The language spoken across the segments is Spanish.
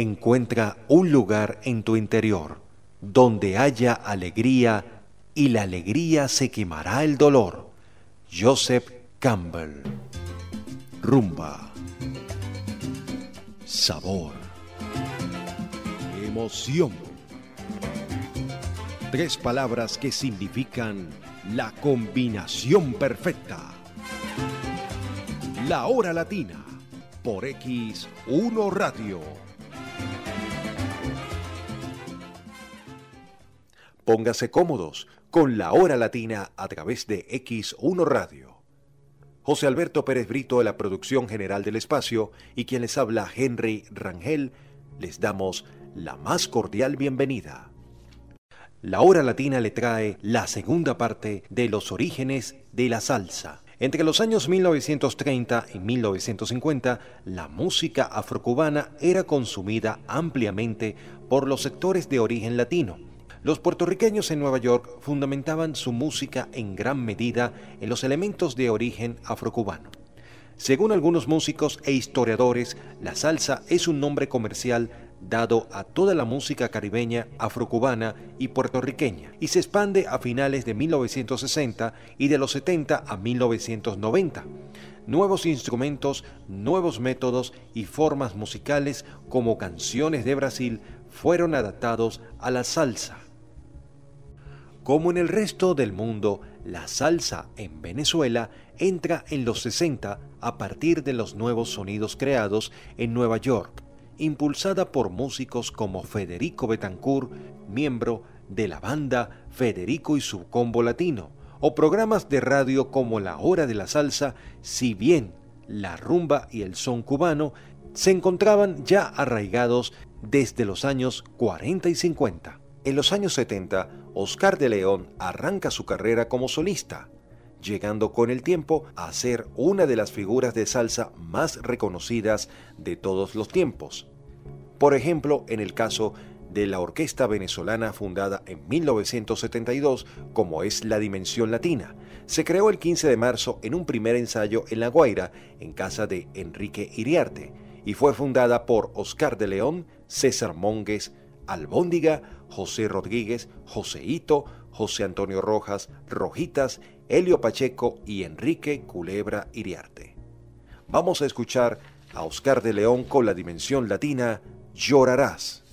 encuentra un lugar en tu interior donde haya alegría y la alegría se quemará el dolor. Joseph Campbell. Rumba. Sabor. Emoción. Tres palabras que significan la combinación perfecta. La hora latina por X1 Radio. Póngase cómodos con la hora latina a través de X1 Radio. José Alberto Pérez Brito de la producción general del espacio y quien les habla Henry Rangel, les damos la más cordial bienvenida. La hora latina le trae la segunda parte de los orígenes de la salsa. Entre los años 1930 y 1950, la música afrocubana era consumida ampliamente por los sectores de origen latino los puertorriqueños en Nueva York fundamentaban su música en gran medida en los elementos de origen afrocubano. Según algunos músicos e historiadores, la salsa es un nombre comercial dado a toda la música caribeña, afrocubana y puertorriqueña, y se expande a finales de 1960 y de los 70 a 1990. Nuevos instrumentos, nuevos métodos y formas musicales como canciones de Brasil fueron adaptados a la salsa. Como en el resto del mundo, la salsa en Venezuela entra en los 60 a partir de los nuevos sonidos creados en Nueva York, impulsada por músicos como Federico Betancourt, miembro de la banda Federico y su combo latino, o programas de radio como La Hora de la Salsa, si bien la rumba y el son cubano se encontraban ya arraigados desde los años 40 y 50. En los años 70, Oscar de León arranca su carrera como solista, llegando con el tiempo a ser una de las figuras de salsa más reconocidas de todos los tiempos. Por ejemplo, en el caso de la orquesta venezolana fundada en 1972 como es La Dimensión Latina. Se creó el 15 de marzo en un primer ensayo en La Guaira, en casa de Enrique Iriarte, y fue fundada por Oscar de León, César Mongues, Albóndiga, José Rodríguez, Joseito, José Antonio Rojas, Rojitas, Helio Pacheco y Enrique Culebra Iriarte. Vamos a escuchar a Oscar de León con la dimensión latina Llorarás.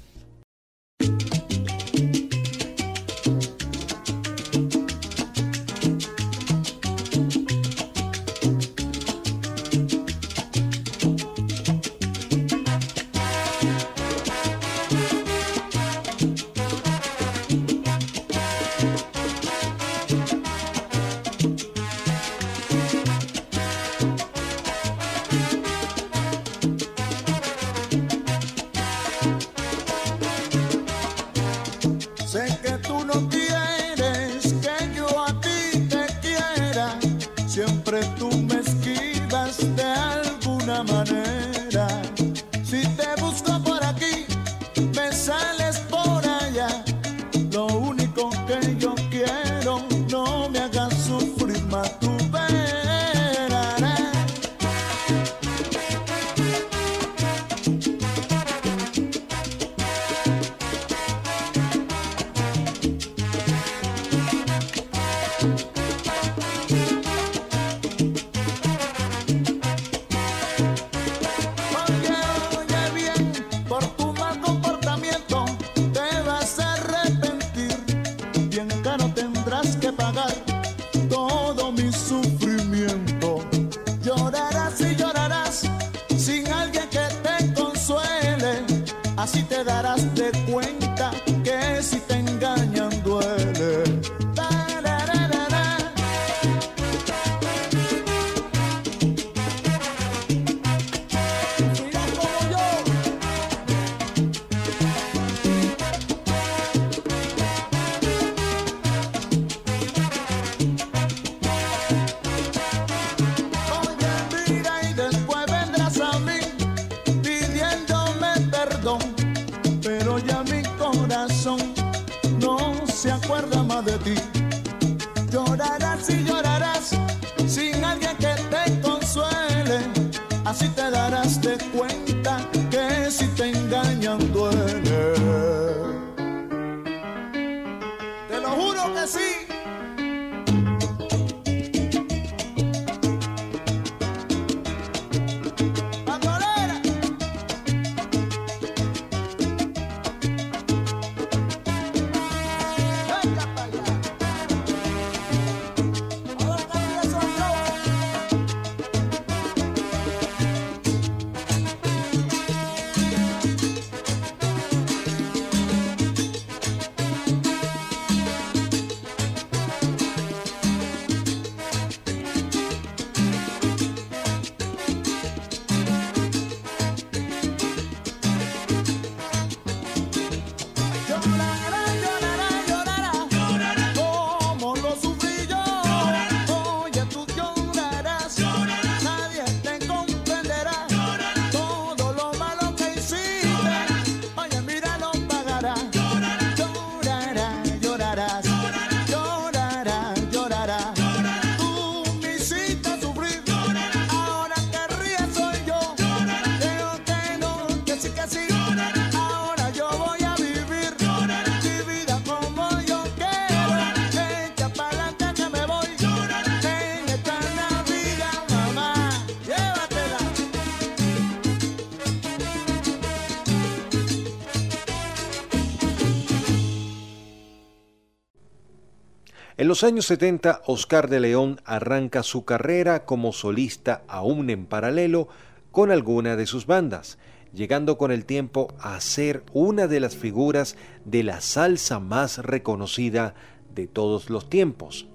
En los años 70, Oscar de León arranca su carrera como solista aún en paralelo con alguna de sus bandas, llegando con el tiempo a ser una de las figuras de la salsa más reconocida de todos los tiempos.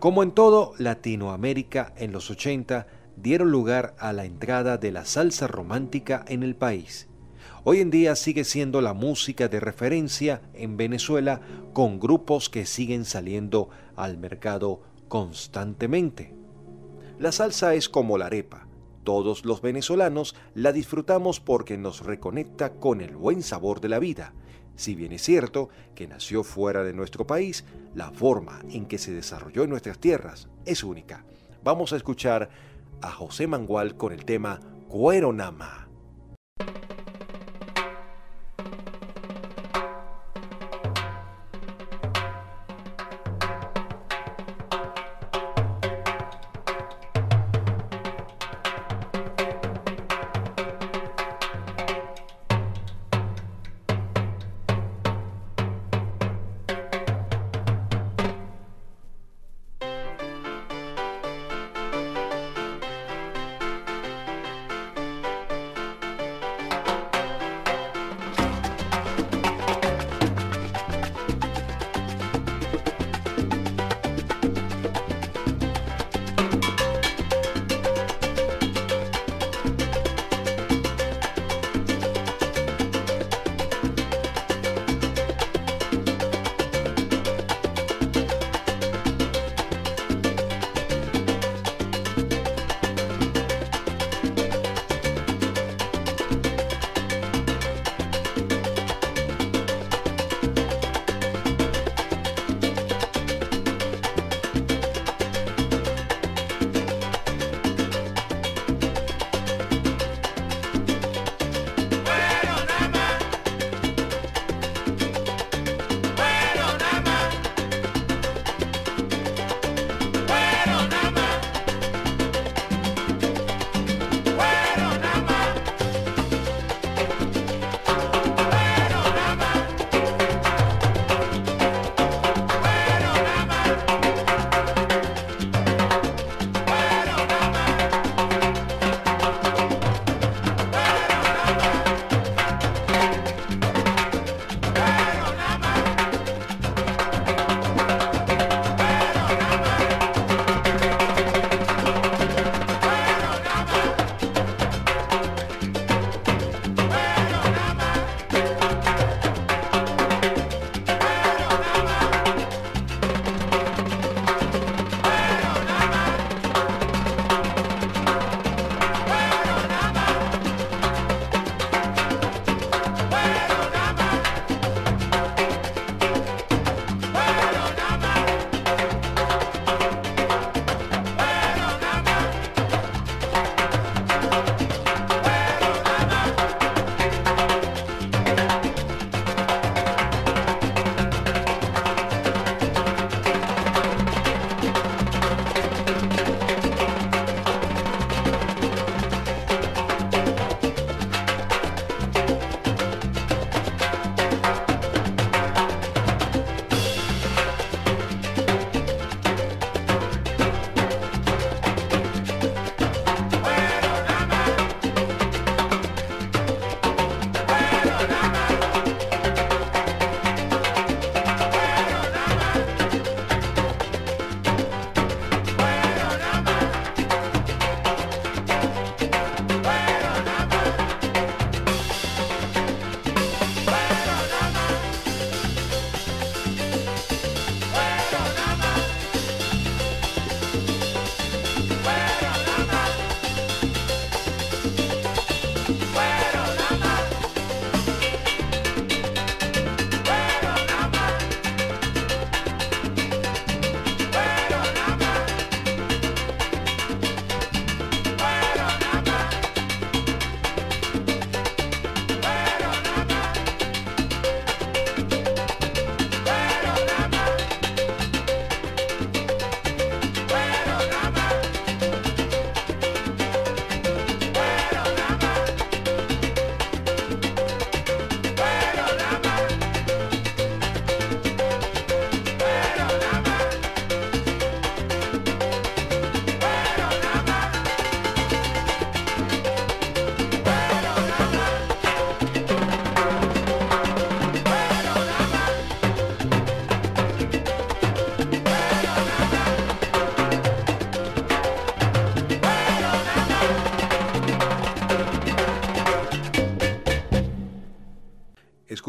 Como en todo Latinoamérica en los 80, dieron lugar a la entrada de la salsa romántica en el país. Hoy en día sigue siendo la música de referencia en Venezuela con grupos que siguen saliendo al mercado constantemente. La salsa es como la arepa. Todos los venezolanos la disfrutamos porque nos reconecta con el buen sabor de la vida. Si bien es cierto que nació fuera de nuestro país, la forma en que se desarrolló en nuestras tierras es única. Vamos a escuchar a José Mangual con el tema Cuero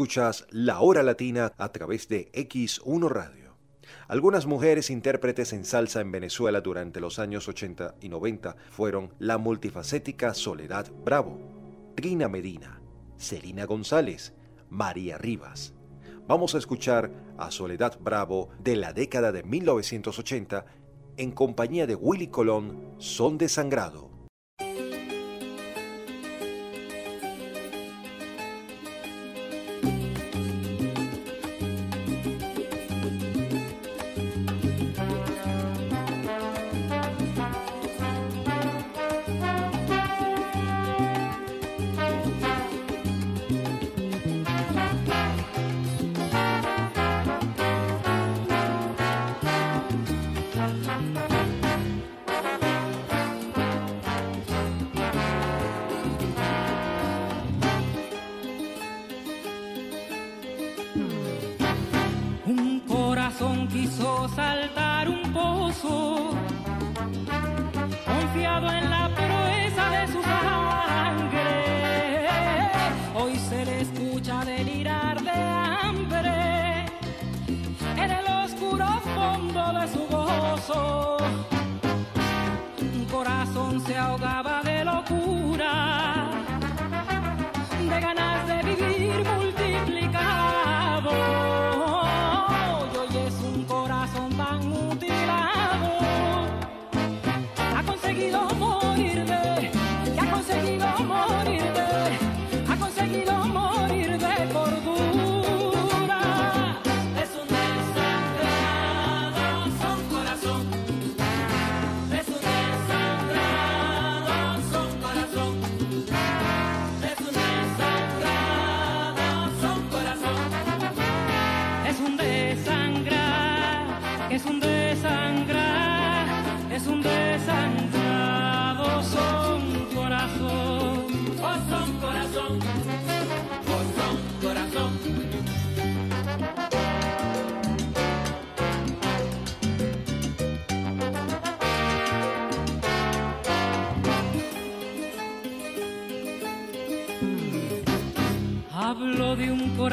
Escuchas La Hora Latina a través de X1 Radio. Algunas mujeres intérpretes en salsa en Venezuela durante los años 80 y 90 fueron la multifacética Soledad Bravo, Trina Medina, Celina González, María Rivas. Vamos a escuchar a Soledad Bravo de la década de 1980 en compañía de Willy Colón, Son de Sangrado.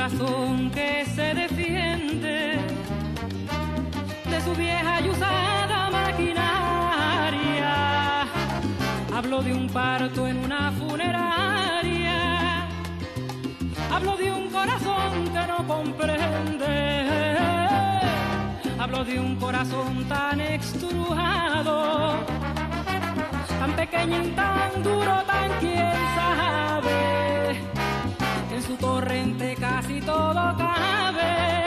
Corazón que se defiende de su vieja y usada maquinaria. Hablo de un parto en una funeraria. Hablo de un corazón que no comprende. Hablo de un corazón tan extrujado, tan pequeño y tan duro, tan quién sabe en su torrente casi todo cabe.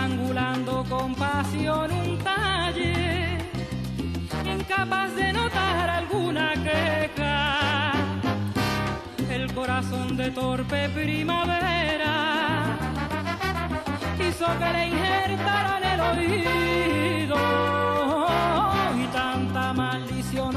estrangulando con pasión un talle, incapaz de notar alguna queja. El corazón de torpe primavera hizo que le injertaran el oído tanta maldición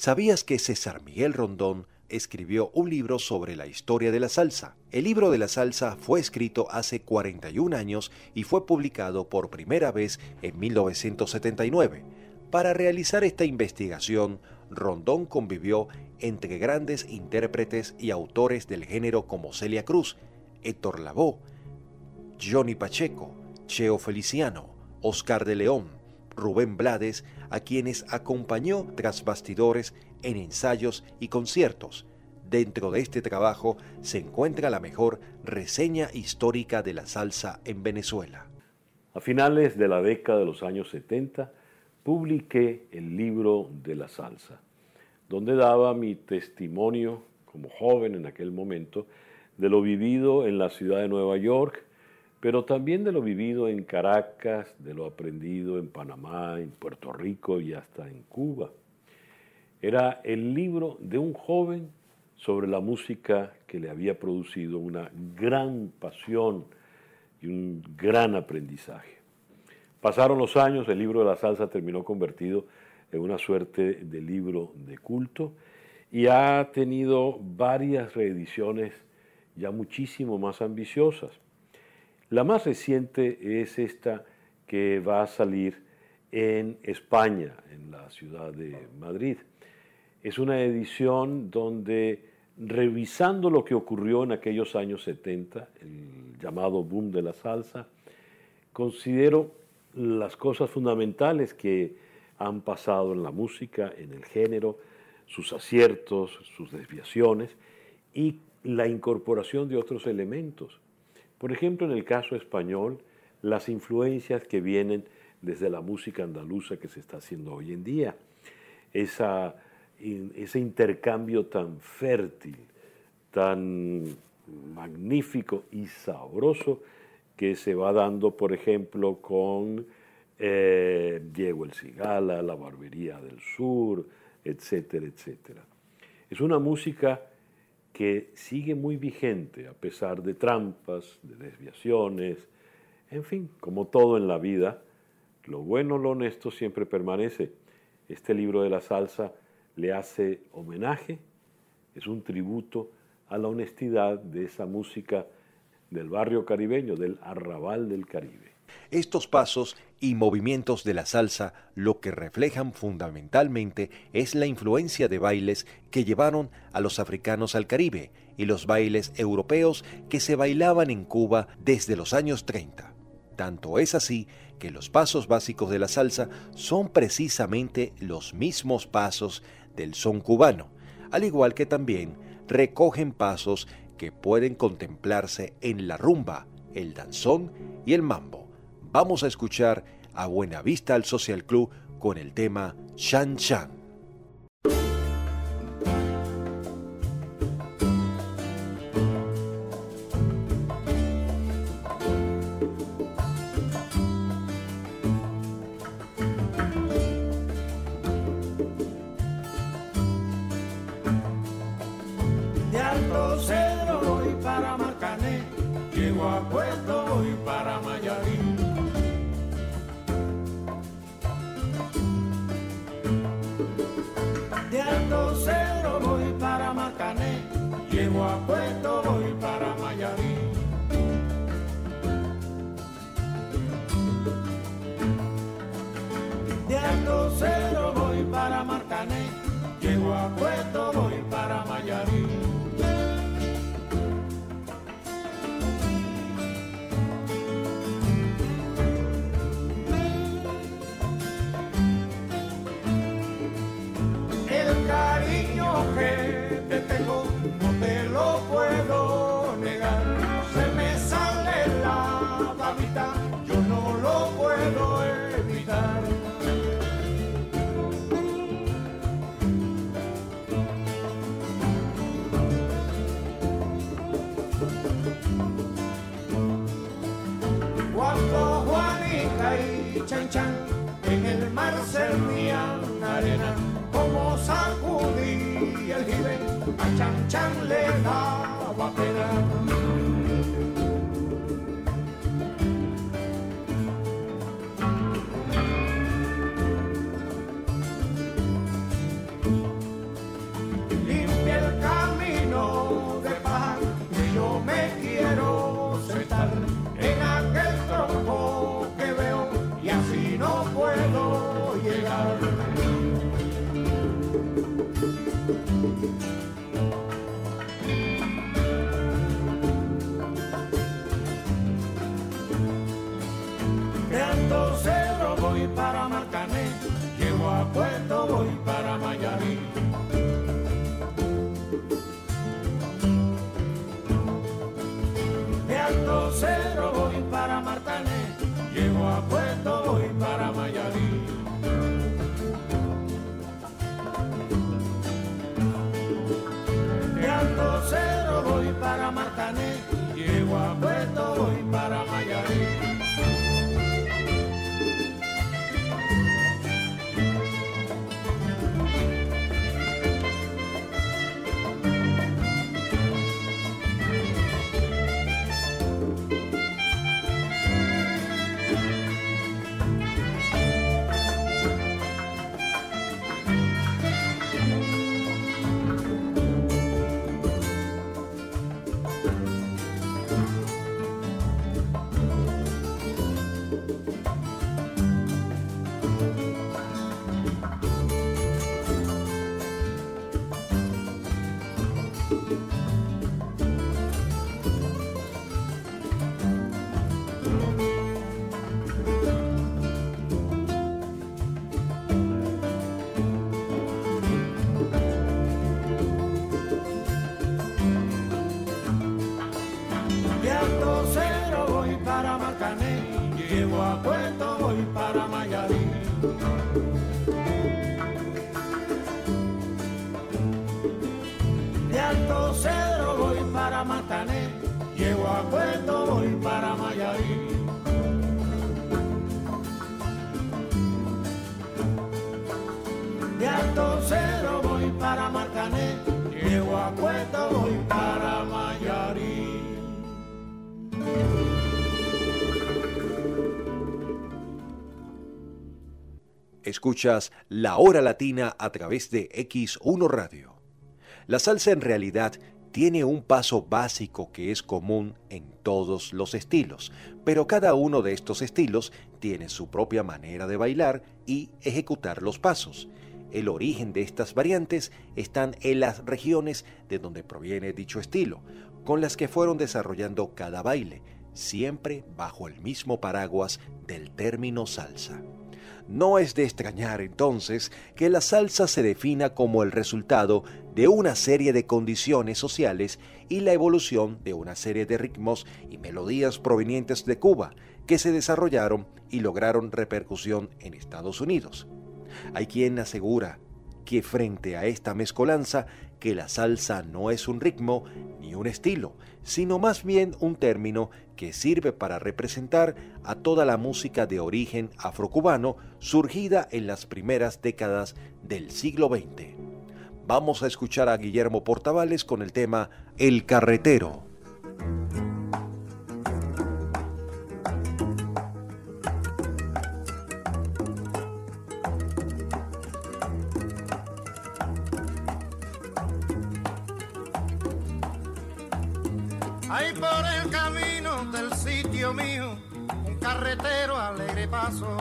¿Sabías que César Miguel Rondón escribió un libro sobre la historia de la salsa? El libro de la salsa fue escrito hace 41 años y fue publicado por primera vez en 1979. Para realizar esta investigación, Rondón convivió entre grandes intérpretes y autores del género como Celia Cruz, Héctor Lavoe, Johnny Pacheco, Cheo Feliciano, Oscar de León, Rubén Blades, a quienes acompañó tras bastidores en ensayos y conciertos. Dentro de este trabajo se encuentra la mejor reseña histórica de la salsa en Venezuela. A finales de la década de los años 70, publiqué el libro de la salsa, donde daba mi testimonio como joven en aquel momento de lo vivido en la ciudad de Nueva York, pero también de lo vivido en Caracas, de lo aprendido en Panamá, en Puerto Rico y hasta en Cuba. Era el libro de un joven sobre la música que le había producido una gran pasión y un gran aprendizaje. Pasaron los años, el libro de la salsa terminó convertido en una suerte de libro de culto y ha tenido varias reediciones ya muchísimo más ambiciosas. La más reciente es esta que va a salir en España, en la ciudad de Madrid. Es una edición donde, revisando lo que ocurrió en aquellos años 70, el llamado boom de la salsa, considero las cosas fundamentales que han pasado en la música, en el género, sus aciertos, sus desviaciones y la incorporación de otros elementos. Por ejemplo, en el caso español, las influencias que vienen desde la música andaluza que se está haciendo hoy en día, ese intercambio tan fértil, tan magnífico y sabroso que se va dando, por ejemplo, con eh, Diego el Cigala, la Barbería del Sur, etcétera, etcétera. Es una música que sigue muy vigente a pesar de trampas, de desviaciones, en fin, como todo en la vida, lo bueno, lo honesto siempre permanece. Este libro de la salsa le hace homenaje, es un tributo a la honestidad de esa música del barrio caribeño, del arrabal del Caribe. Estos pasos y movimientos de la salsa lo que reflejan fundamentalmente es la influencia de bailes que llevaron a los africanos al Caribe y los bailes europeos que se bailaban en Cuba desde los años 30. Tanto es así que los pasos básicos de la salsa son precisamente los mismos pasos del son cubano, al igual que también recogen pasos que pueden contemplarse en la rumba, el danzón y el mambo. Vamos a escuchar a Buenavista al Social Club con el tema Chan Chan. A Chan Chan le daba pena. Escuchas La Hora Latina a través de X1 Radio. La salsa en realidad tiene un paso básico que es común en todos los estilos, pero cada uno de estos estilos tiene su propia manera de bailar y ejecutar los pasos. El origen de estas variantes están en las regiones de donde proviene dicho estilo, con las que fueron desarrollando cada baile, siempre bajo el mismo paraguas del término salsa. No es de extrañar entonces que la salsa se defina como el resultado de una serie de condiciones sociales y la evolución de una serie de ritmos y melodías provenientes de Cuba que se desarrollaron y lograron repercusión en Estados Unidos. Hay quien asegura que frente a esta mezcolanza que la salsa no es un ritmo ni un estilo, sino más bien un término que sirve para representar a toda la música de origen afrocubano surgida en las primeras décadas del siglo XX. Vamos a escuchar a Guillermo Portavales con el tema El Carretero. Por el camino del sitio mío un carretero alegre paso.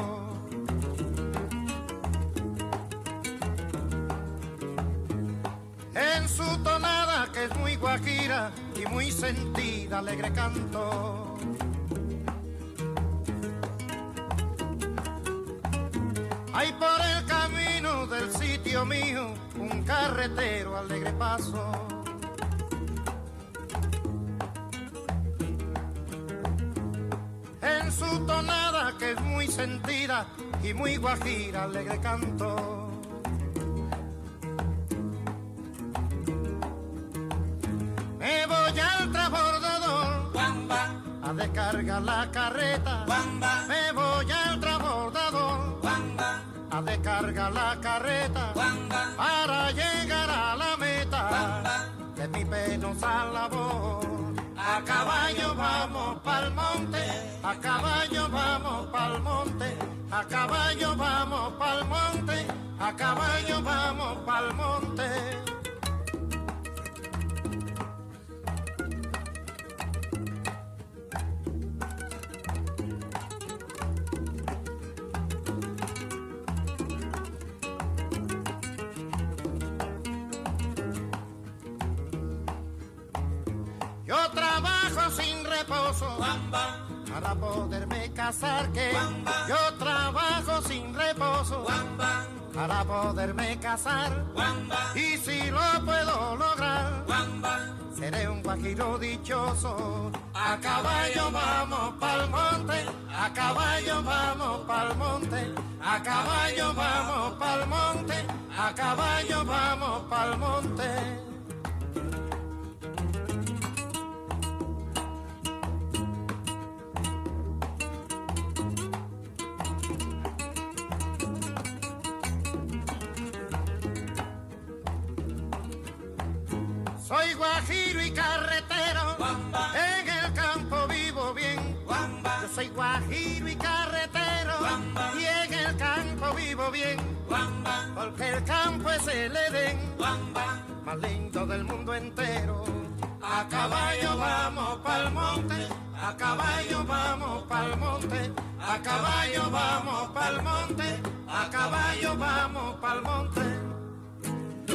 En su tonada que es muy guajira y muy sentida, alegre canto. Hay por el camino del sitio mío un carretero alegre paso. En su tonada que es muy sentida y muy guajira, alegre canto. Me voy al transbordador a descargar la carreta. Me voy al transbordador a descargar la carreta para llegar a la meta de mi penosa labor. A caballo vamos pa'l monte, a caballo vamos pa'l monte, a caballo vamos pa'l monte, a caballo vamos pa'l monte. Para poderme casar que yo trabajo sin reposo para poderme casar. Y si lo puedo lograr seré un guajiro dichoso. A caballo. vamos pa'l monte a caballo vamos pa'l monte a caballo vamos pa'l monte a caballo vamos pa'l monte vivo bien. Porque el campo es el Edén, más lindo del mundo entero. A caballo vamos pa'l monte, a caballo vamos pa'l monte, a caballo vamos pa'l monte, a caballo vamos pa'l monte.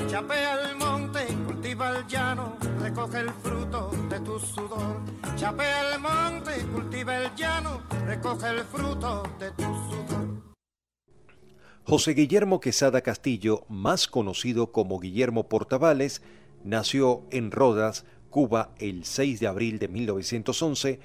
Chapea el monte, cultiva el llano, recoge el fruto de tu sudor. Chapea el monte, cultiva el llano, recoge el fruto de tu sudor. José Guillermo Quesada Castillo, más conocido como Guillermo Portavales, nació en Rodas, Cuba, el 6 de abril de 1911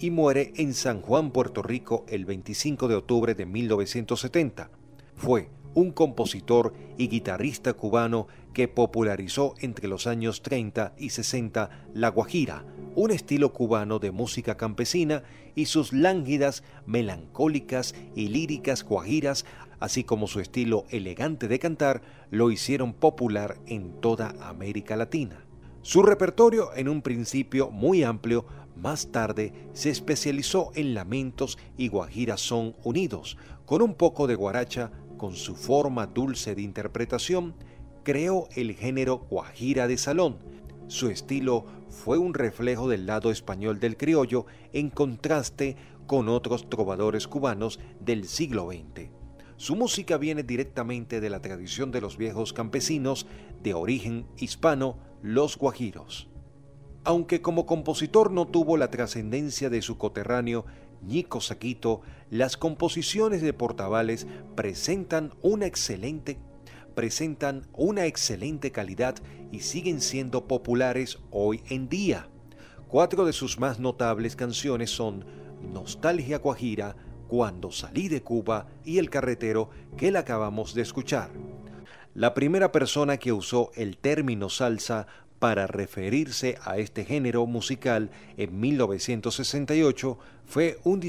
y muere en San Juan, Puerto Rico, el 25 de octubre de 1970. Fue un compositor y guitarrista cubano que popularizó entre los años 30 y 60 la guajira, un estilo cubano de música campesina y sus lánguidas, melancólicas y líricas guajiras, así como su estilo elegante de cantar, lo hicieron popular en toda América Latina. Su repertorio, en un principio muy amplio, más tarde se especializó en lamentos y guajiras son unidos, con un poco de guaracha, con su forma dulce de interpretación, creó el género guajira de salón. Su estilo fue un reflejo del lado español del criollo en contraste con otros trovadores cubanos del siglo XX. Su música viene directamente de la tradición de los viejos campesinos de origen hispano, los guajiros. Aunque como compositor no tuvo la trascendencia de su coterráneo Nico Saquito, las composiciones de Portavales presentan una excelente presentan una excelente calidad y siguen siendo populares hoy en día. Cuatro de sus más notables canciones son Nostalgia Guajira, Cuando salí de Cuba y El carretero que la acabamos de escuchar. La primera persona que usó el término salsa para referirse a este género musical en 1968 fue un,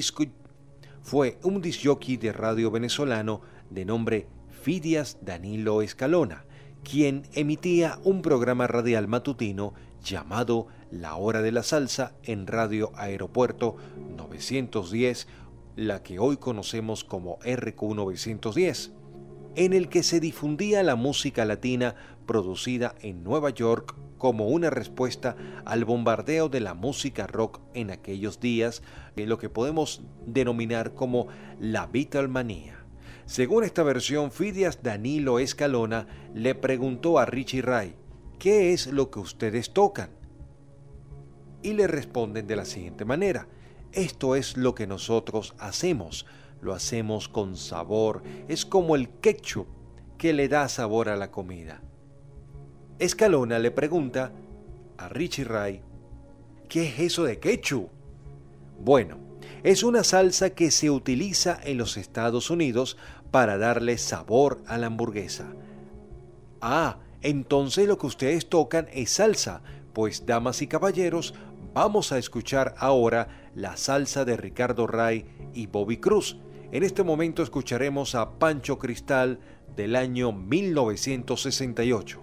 fue un de radio venezolano de nombre Fidias Danilo Escalona, quien emitía un programa radial matutino llamado La Hora de la Salsa en Radio Aeropuerto 910, la que hoy conocemos como RQ 910 en el que se difundía la música latina producida en Nueva York como una respuesta al bombardeo de la música rock en aquellos días, en lo que podemos denominar como la Beatlemanía. Según esta versión, Fidias Danilo Escalona le preguntó a Richie Ray, ¿qué es lo que ustedes tocan? Y le responden de la siguiente manera, esto es lo que nosotros hacemos, lo hacemos con sabor, es como el ketchup que le da sabor a la comida. Escalona le pregunta a Richie Ray, ¿qué es eso de ketchup? Bueno, es una salsa que se utiliza en los Estados Unidos para darle sabor a la hamburguesa. Ah, entonces lo que ustedes tocan es salsa, pues damas y caballeros, Vamos a escuchar ahora la salsa de Ricardo Ray y Bobby Cruz. En este momento escucharemos a Pancho Cristal del año 1968.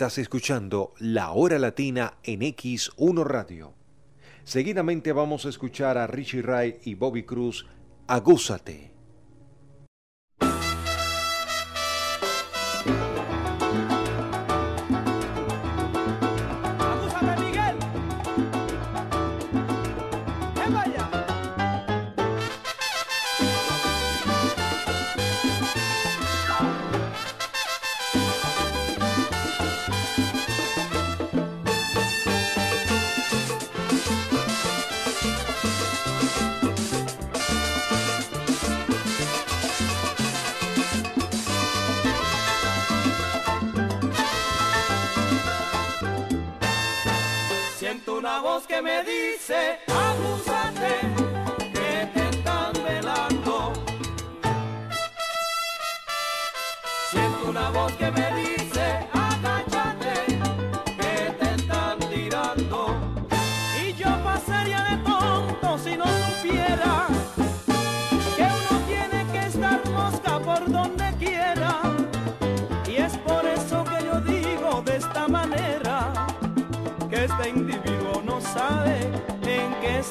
Estás escuchando La Hora Latina en X1 Radio. Seguidamente vamos a escuchar a Richie Ray y Bobby Cruz, Agúzate. me dice.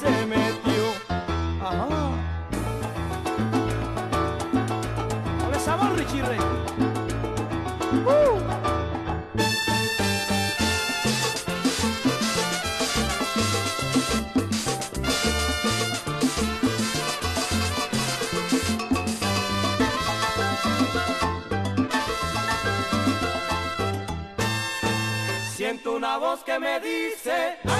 se metió. Ajá. Dale sabor, Richie Rey. Siento una voz que me dice...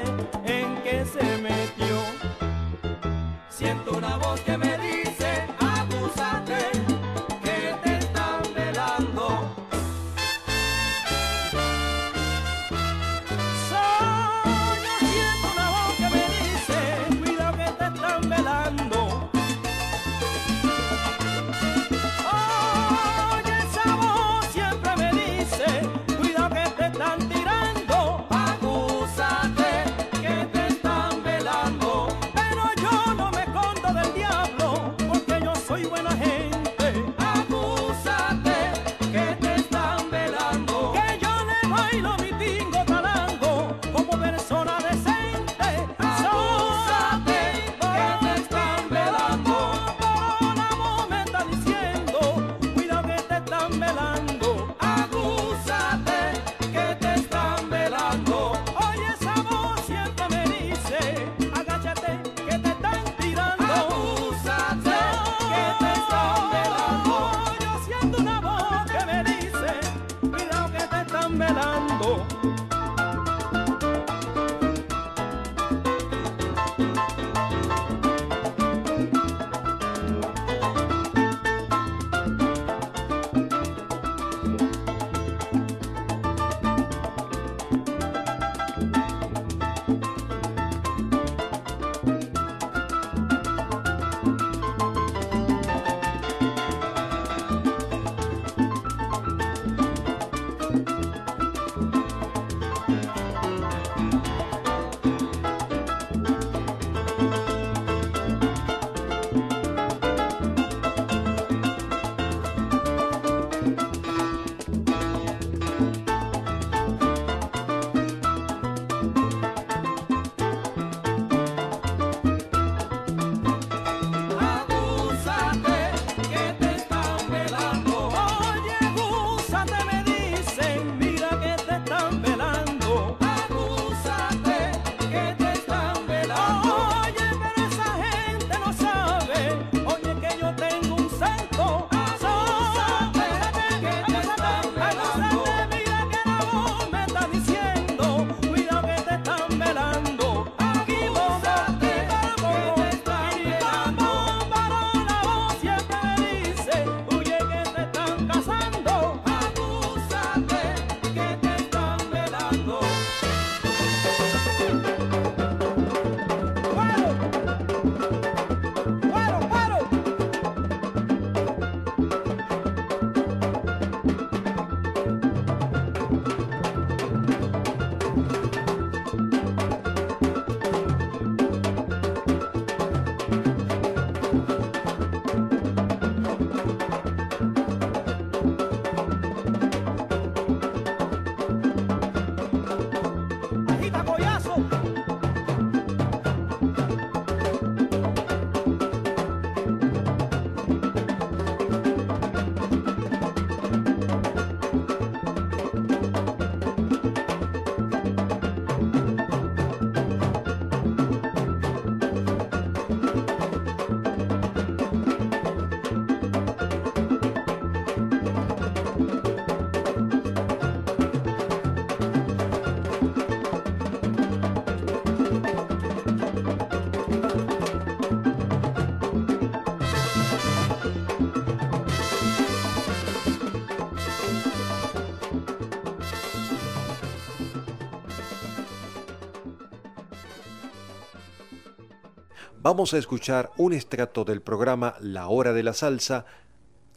vamos a escuchar un estrato del programa La Hora de la Salsa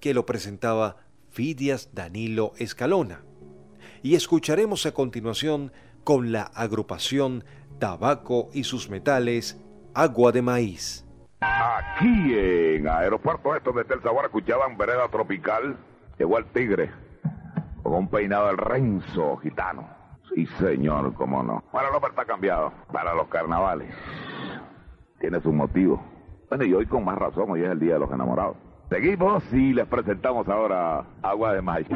que lo presentaba Fidias Danilo Escalona. Y escucharemos a continuación con la agrupación Tabaco y sus metales Agua de Maíz. Aquí en Aeropuerto Esto de el sabor escuchaban Vereda Tropical, llegó el tigre, con un peinado del Renzo gitano. Sí, señor, cómo no. El hombre está cambiado para los carnavales. Tiene su motivo. Bueno, y hoy con más razón, hoy es el Día de los Enamorados. Seguimos y les presentamos ahora Agua de Maíz.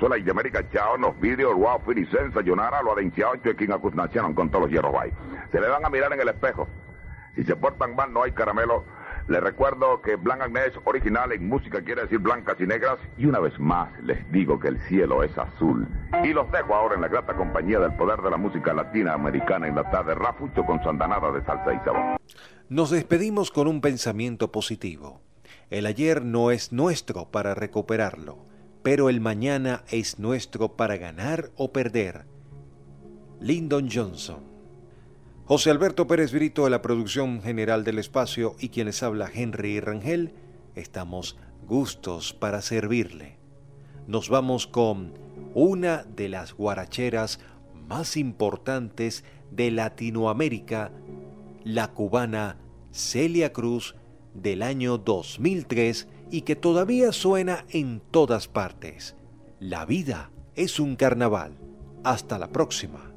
Venezuela y de América Chao nos pide Wow Finicenza Sayonara lo adenciado en Chuequín Acusnación con todos los hierros bay. Se le van a mirar en el espejo. Si se portan mal no hay caramelo. Les recuerdo que Blanc Agnés original en música quiere decir blancas y negras. Y una vez más les digo que el cielo es azul. Y los dejo ahora en la grata compañía del poder de la música latina americana en la tarde Rafucho con sandanada de salsa y sabor. Nos despedimos con un pensamiento positivo. El ayer no es nuestro para recuperarlo, pero el mañana es nuestro para ganar o perder. Lyndon Johnson. José Alberto Pérez Brito de la producción general del espacio y quienes habla Henry Rangel, estamos gustos para servirle. Nos vamos con una de las guaracheras más importantes de Latinoamérica, la cubana Celia Cruz del año 2003 y que todavía suena en todas partes. La vida es un carnaval. Hasta la próxima.